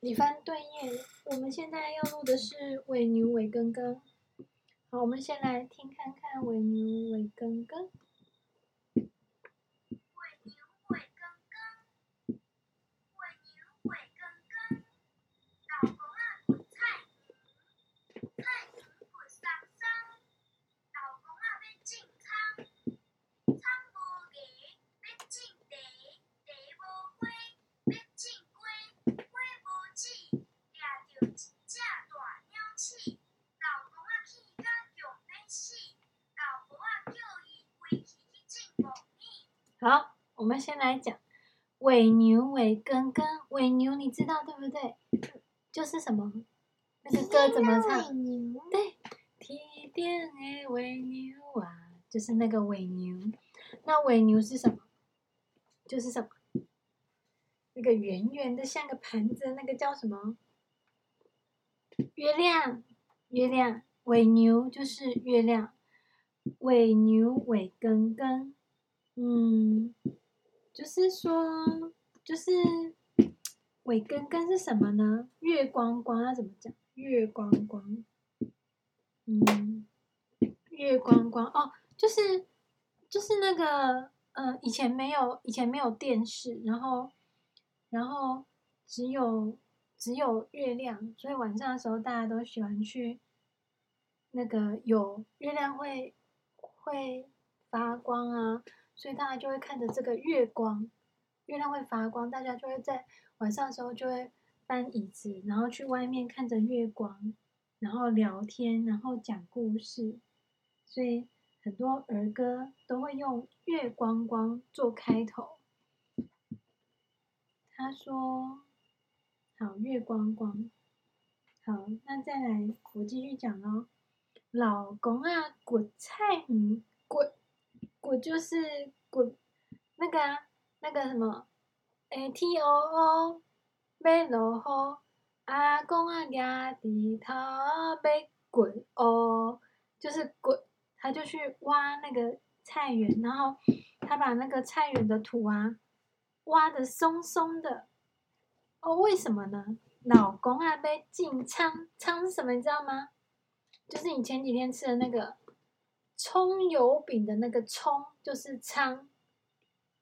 你翻对页，我们现在要录的是伪牛伪根根。好，我们先来听看看伪牛伪根根。好，我们先来讲尾牛尾根根。尾牛你知道对不对？就是什么？那个歌怎么唱？对，提点诶，尾牛啊，就是那个尾牛。那尾牛是什么？就是什么？那个圆圆的像个盘子，那个叫什么？月亮，月亮。尾牛就是月亮。尾牛尾根根。嗯，就是说，就是尾根根是什么呢？月光光要怎么讲？月光光，嗯，月光光哦，就是就是那个，呃，以前没有以前没有电视，然后然后只有只有月亮，所以晚上的时候大家都喜欢去那个有月亮会会发光啊。所以大家就会看着这个月光，月亮会发光，大家就会在晚上的时候就会搬椅子，然后去外面看着月光，然后聊天，然后讲故事。所以很多儿歌都会用“月光光”做开头。他说：“好，月光光，好，那再来，我继续讲喽。老公啊，滚菜鱼，滚。”我就是滚那个啊，那个什么，哎，T O O，没落雨，阿公啊，压地头被滚哦，就是滚，他就去挖那个菜园，然后他把那个菜园的土啊挖的松松的，哦，为什么呢？老公啊，被进仓，仓是什么？你知道吗？就是你前几天吃的那个。葱油饼的那个葱就是仓，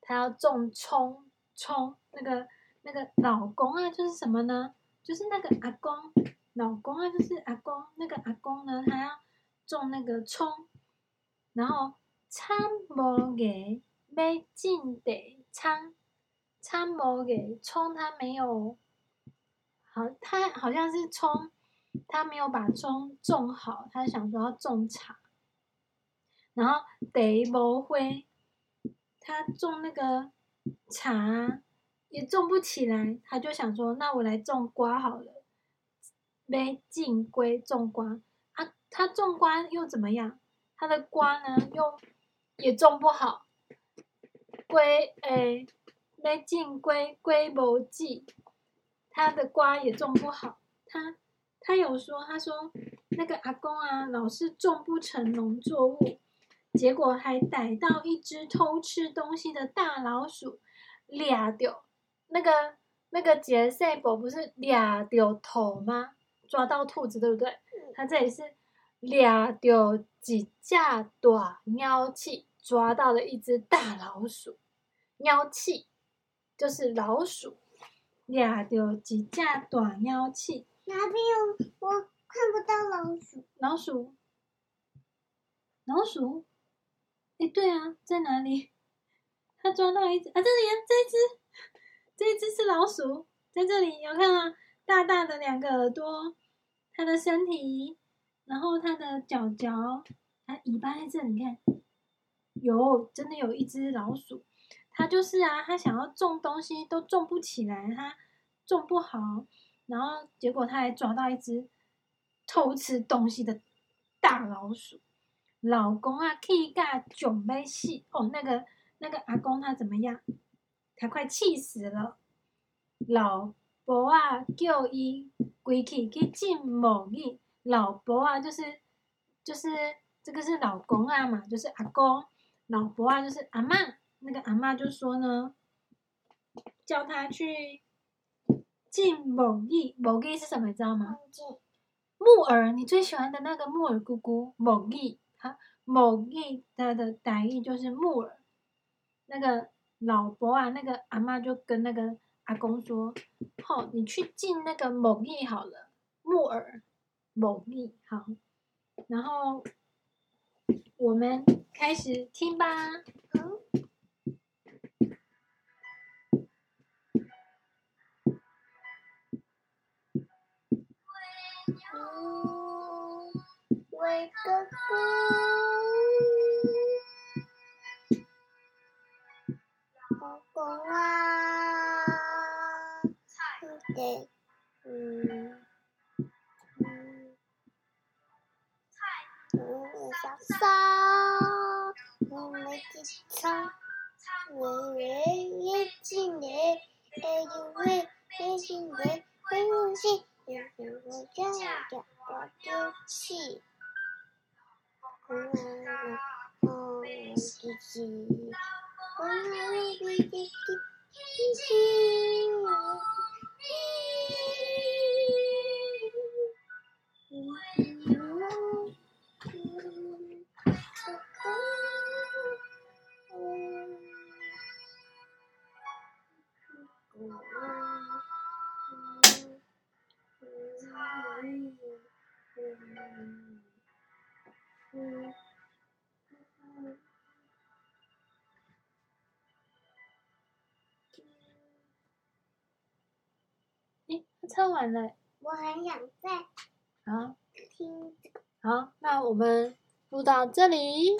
他要种葱葱，那个那个老公啊，就是什么呢？就是那个阿公，老公啊，就是阿公，那个阿公呢，他要种那个葱，然后仓无个没进的仓，仓无给葱，他没有，好，他好像是葱，他没有把葱种好，他想说要种茶。然后得不灰，他种那个茶也种不起来，他就想说，那我来种瓜好了。没进归种瓜啊，他种瓜又怎么样？他的瓜呢又也种不好。归诶，没进归归无计，他的瓜也种不好。他他有说，他说那个阿公啊，老是种不成农作物。结果还逮到一只偷吃东西的大老鼠，俩丢那个那个杰赛博不是俩丢头吗？抓到兔子对不对？他这里是俩丢几架短鸟气，抓到了一只大老鼠，鸟气就是老鼠，俩丢几架短鸟气。哪边有？我看不到老鼠。老鼠，老鼠。哎，对啊，在哪里？他抓到一只啊，这里啊，这一只，这一只是老鼠，在这里有看啊，大大的两个耳朵，它的身体，然后它的脚脚，它尾巴在这里，你看，有，真的有一只老鼠，它就是啊，它想要种东西都种不起来，它种不好，然后结果它还抓到一只偷吃东西的大老鼠。老公啊，气甲窘要死哦！那个那个阿公他怎么样？他快气死了。老婆啊，叫伊归去去浸沐浴。老婆啊，就是就是这个是老公啊嘛，就是阿公。老婆啊，就是阿妈。那个阿妈就说呢，叫他去进某义，某义是什么？你知道吗？木耳，你最喜欢的那个木耳姑姑，某义，某义它的台语就是木耳。那个老伯啊，那个阿妈就跟那个阿公说：“好、你去进那个某义好了，木耳，某义好。”然后我们开始听吧。喂哥哥，老公啊，对，嗯嗯，嗯，小嫂，我们一起唱，喂喂，月经来，哎呦喂，月经来，喂我心，月经我家家我丢弃。嗯嗯，弟弟，嗯，弟弟，弟弟，嗯嗯嗯。嗯，诶，唱完了。我很想再好听。好，那我们录到这里。